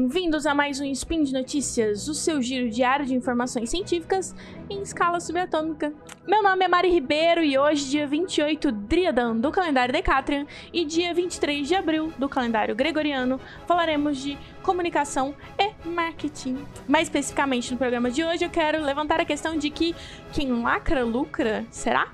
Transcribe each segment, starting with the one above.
Bem-vindos a mais um Spin de Notícias, o seu giro diário de informações científicas em escala subatômica. Meu nome é Mari Ribeiro e hoje, dia 28 Driadan do calendário Decatrian e dia 23 de abril do calendário Gregoriano, falaremos de comunicação e marketing. Mais especificamente no programa de hoje, eu quero levantar a questão de que quem lacra lucra, será?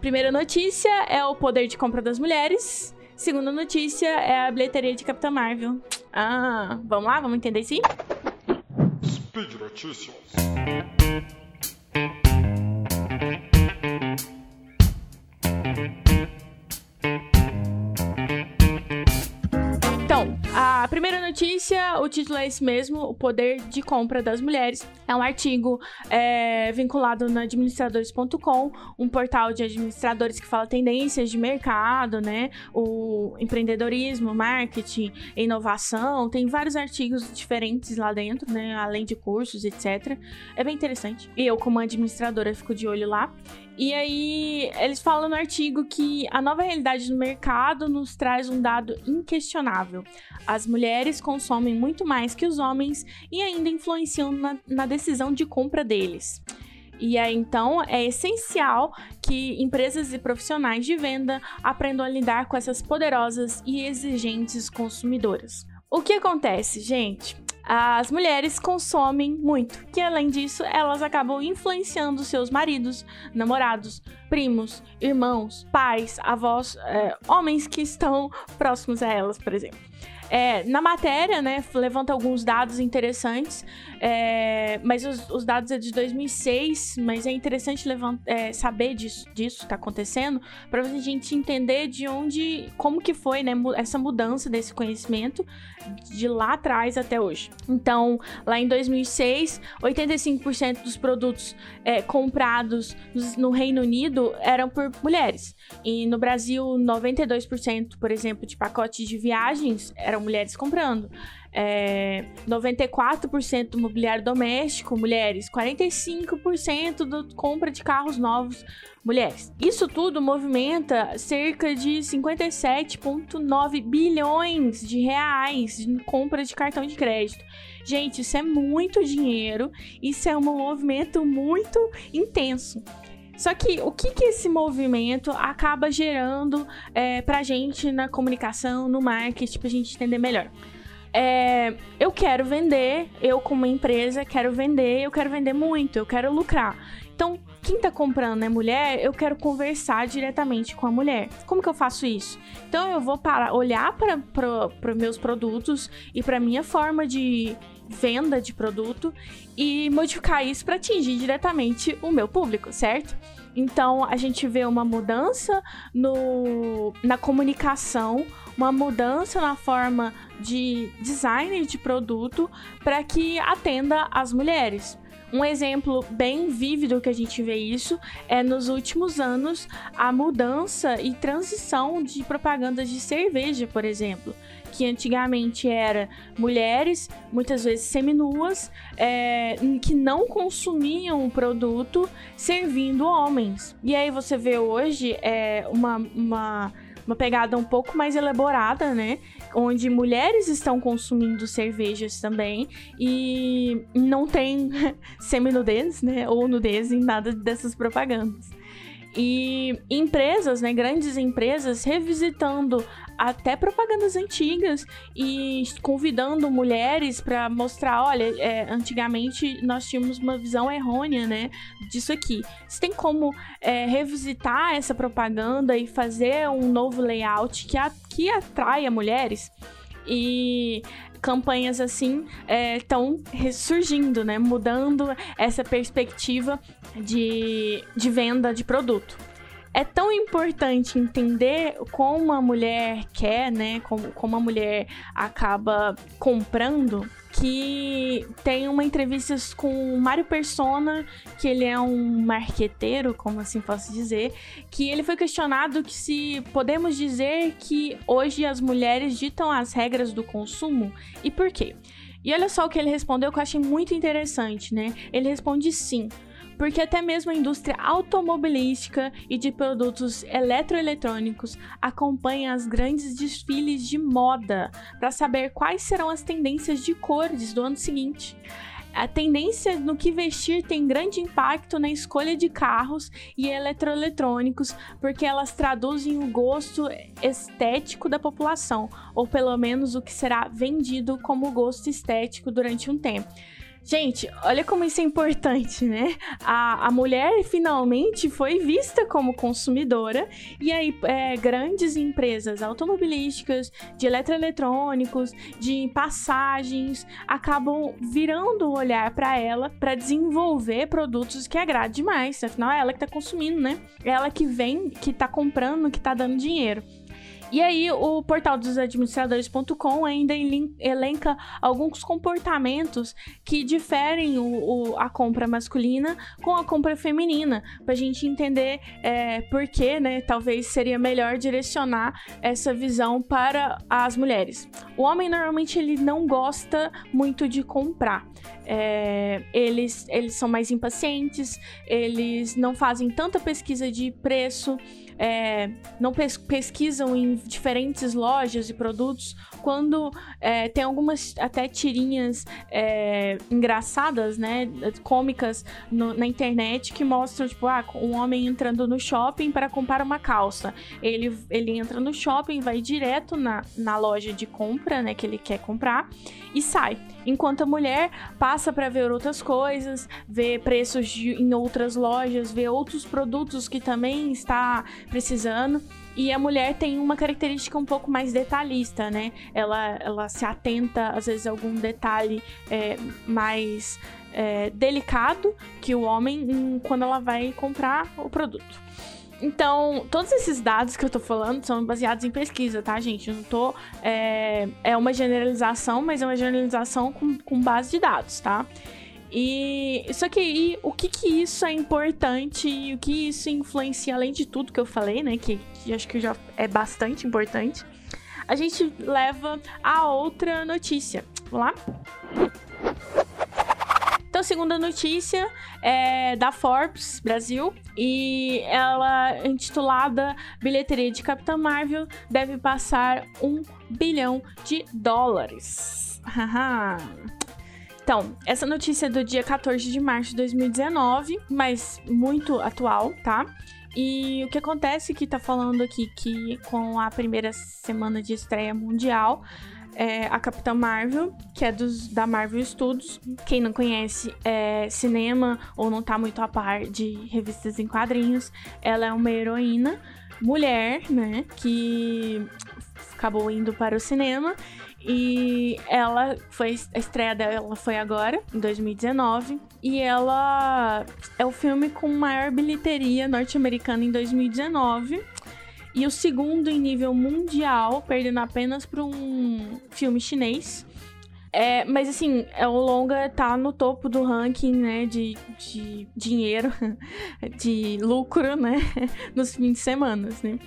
Primeira notícia é o poder de compra das mulheres. Segunda notícia é a bilheteria de Capitã Marvel. Ah, vamos lá? Vamos entender sim? Speed Notícias. Notícia, o título é esse mesmo, o poder de compra das mulheres. É um artigo é, vinculado no administradores.com, um portal de administradores que fala tendências de mercado, né? O empreendedorismo, marketing, inovação. Tem vários artigos diferentes lá dentro, né? Além de cursos, etc. É bem interessante. E eu, como administradora, fico de olho lá. E aí, eles falam no artigo que a nova realidade do mercado nos traz um dado inquestionável. As mulheres consomem muito mais que os homens e ainda influenciam na, na decisão de compra deles. E aí, então, é essencial que empresas e profissionais de venda aprendam a lidar com essas poderosas e exigentes consumidoras. O que acontece, gente? as mulheres consomem muito, que além disso, elas acabam influenciando seus maridos, namorados, primos, irmãos, pais, avós, é, homens que estão próximos a elas, por exemplo. É, na matéria, né, levanta alguns dados interessantes, é, mas os, os, dados é de 2006, mas é interessante é, saber disso, disso que está acontecendo, para a gente entender de onde, como que foi, né, essa mudança desse conhecimento de lá atrás até hoje. Então, lá em 2006, 85% dos produtos é, comprados no Reino Unido eram por mulheres. E no Brasil, 92%, por exemplo, de pacotes de viagens eram mulheres comprando. É, 94% do mobiliário doméstico, mulheres. 45% da compra de carros novos, mulheres. Isso tudo movimenta cerca de 57,9 bilhões de reais de compra de cartão de crédito. Gente, isso é muito dinheiro, isso é um movimento muito intenso. Só que o que, que esse movimento acaba gerando é, pra gente na comunicação, no marketing, pra gente entender melhor? É, eu quero vender, eu como empresa quero vender, eu quero vender muito, eu quero lucrar. Então, quem tá comprando é mulher, eu quero conversar diretamente com a mulher. Como que eu faço isso? Então, eu vou para olhar para meus produtos e para minha forma de venda de produto e modificar isso para atingir diretamente o meu público, certo? Então a gente vê uma mudança no, na comunicação, uma mudança na forma de design de produto para que atenda as mulheres. Um exemplo bem vívido que a gente vê isso é nos últimos anos a mudança e transição de propagandas de cerveja, por exemplo que antigamente era mulheres, muitas vezes seminuas, é, que não consumiam o produto servindo homens. E aí você vê hoje é, uma, uma, uma pegada um pouco mais elaborada, né? Onde mulheres estão consumindo cervejas também e não tem seminudez, né? Ou nudez em nada dessas propagandas. E empresas, né, grandes empresas, revisitando até propagandas antigas e convidando mulheres para mostrar, olha, é, antigamente nós tínhamos uma visão errônea, né, disso aqui. Você tem como é, revisitar essa propaganda e fazer um novo layout que, a, que atraia mulheres? E campanhas assim estão é, ressurgindo, né? Mudando essa perspectiva de, de venda de produto é tão importante entender como a mulher quer, né? Como, como a mulher acaba comprando. Que tem uma entrevista com o Mário Persona, que ele é um marqueteiro, como assim posso dizer, que ele foi questionado que se podemos dizer que hoje as mulheres ditam as regras do consumo e por quê? E olha só o que ele respondeu que eu achei muito interessante, né? Ele responde sim porque até mesmo a indústria automobilística e de produtos eletroeletrônicos acompanha as grandes desfiles de moda para saber quais serão as tendências de cores do ano seguinte. A tendência no que vestir tem grande impacto na escolha de carros e eletroeletrônicos, porque elas traduzem o gosto estético da população, ou pelo menos o que será vendido como gosto estético durante um tempo. Gente, olha como isso é importante, né? A, a mulher finalmente foi vista como consumidora, e aí é, grandes empresas automobilísticas, de eletroeletrônicos, de passagens, acabam virando o olhar para ela para desenvolver produtos que agradem mais. Afinal, é ela que tá consumindo, né? É ela que vem, que tá comprando, que tá dando dinheiro. E aí, o portal dos administradores.com ainda elenca alguns comportamentos que diferem o, o, a compra masculina com a compra feminina, para a gente entender é, por que, né? Talvez seria melhor direcionar essa visão para as mulheres. O homem normalmente ele não gosta muito de comprar. É, eles, eles são mais impacientes, eles não fazem tanta pesquisa de preço é, não pes pesquisam em diferentes lojas e produtos, quando é, tem algumas até tirinhas é, engraçadas, né, cômicas no, na internet que mostram, tipo, ah, um homem entrando no shopping para comprar uma calça. Ele, ele entra no shopping, vai direto na, na loja de compra, né, que ele quer comprar, e sai. Enquanto a mulher passa para ver outras coisas, vê preços de, em outras lojas, vê outros produtos que também está precisando. E a mulher tem uma característica um pouco mais detalhista, né? Ela, ela se atenta, às vezes, a algum detalhe é, mais é, delicado que o homem quando ela vai comprar o produto. Então, todos esses dados que eu tô falando são baseados em pesquisa, tá, gente? Eu não tô. É, é uma generalização, mas é uma generalização com, com base de dados, tá? E isso aqui, e o que que isso é importante e o que isso influencia, além de tudo que eu falei, né? Que, que acho que já é bastante importante. A gente leva a outra notícia. Vamos lá? Então, segunda notícia é da Forbes Brasil e ela intitulada Bilheteria de Capitã Marvel deve passar um bilhão de dólares. Então, essa notícia é do dia 14 de março de 2019, mas muito atual, tá? E o que acontece que tá falando aqui que com a primeira semana de estreia mundial, é a Capitã Marvel, que é dos, da Marvel Studios. Quem não conhece é cinema ou não tá muito a par de revistas em quadrinhos, ela é uma heroína mulher, né, que acabou indo para o cinema e ela foi a estreia dela foi agora, em 2019, e ela é o filme com maior bilheteria norte-americana em 2019. E o segundo em nível mundial, perdendo apenas para um filme chinês. É, mas assim, é, o longa tá no topo do ranking, né, de, de dinheiro, de lucro, né, nos fins de semana, né.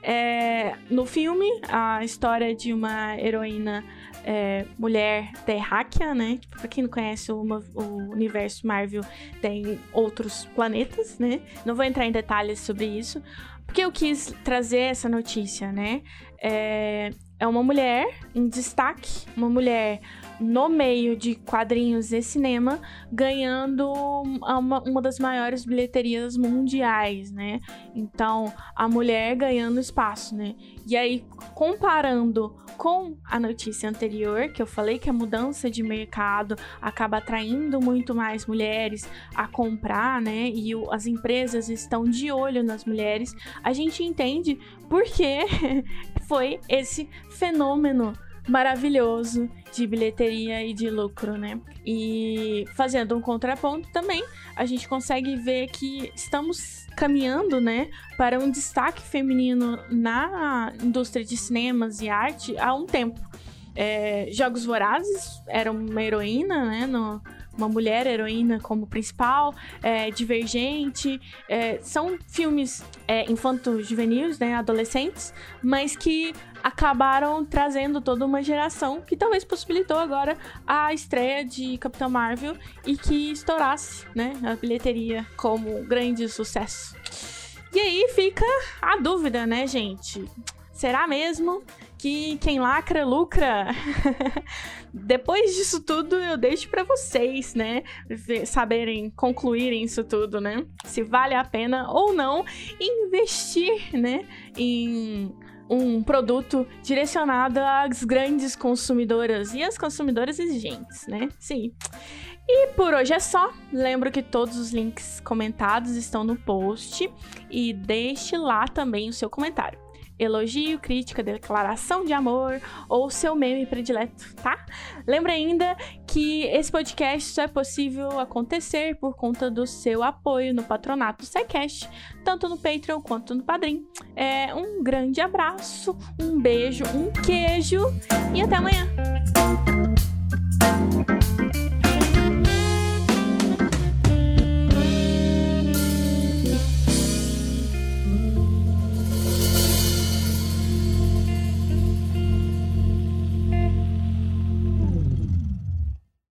É, no filme, a história de uma heroína é, mulher terráquea, né? Tipo, pra quem não conhece o, o, universo Marvel, tem outros planetas, né? Não vou entrar em detalhes sobre isso, porque eu quis trazer essa notícia, né? É, é uma mulher em destaque, uma mulher no meio de quadrinhos e cinema, ganhando uma, uma das maiores bilheterias mundiais, né? Então, a mulher ganhando espaço, né? E aí, comparando com a notícia anterior, que eu falei que a mudança de mercado acaba atraindo muito mais mulheres a comprar, né? E o, as empresas estão de olho nas mulheres, a gente entende por que foi esse fenômeno maravilhoso de bilheteria e de lucro, né? E fazendo um contraponto também, a gente consegue ver que estamos caminhando, né, para um destaque feminino na indústria de cinemas e arte há um tempo. É, Jogos Vorazes era uma heroína, né, no, uma mulher heroína como principal, é, Divergente. É, são filmes é, infanto-juvenis, né, adolescentes, mas que acabaram trazendo toda uma geração que talvez possibilitou agora a estreia de Capitão Marvel e que estourasse, né, a bilheteria como grande sucesso. E aí fica a dúvida, né, gente? Será mesmo que quem lacra lucra? Depois disso tudo, eu deixo para vocês, né, saberem concluírem isso tudo, né? Se vale a pena ou não investir, né, em um produto direcionado às grandes consumidoras e às consumidoras exigentes, né? Sim. E por hoje é só. Lembro que todos os links comentados estão no post e deixe lá também o seu comentário elogio, crítica, declaração de amor ou seu meme predileto, tá? Lembra ainda que esse podcast só é possível acontecer por conta do seu apoio no patronato do SciCast, tanto no Patreon quanto no Padrim. É, um grande abraço, um beijo, um queijo e até amanhã!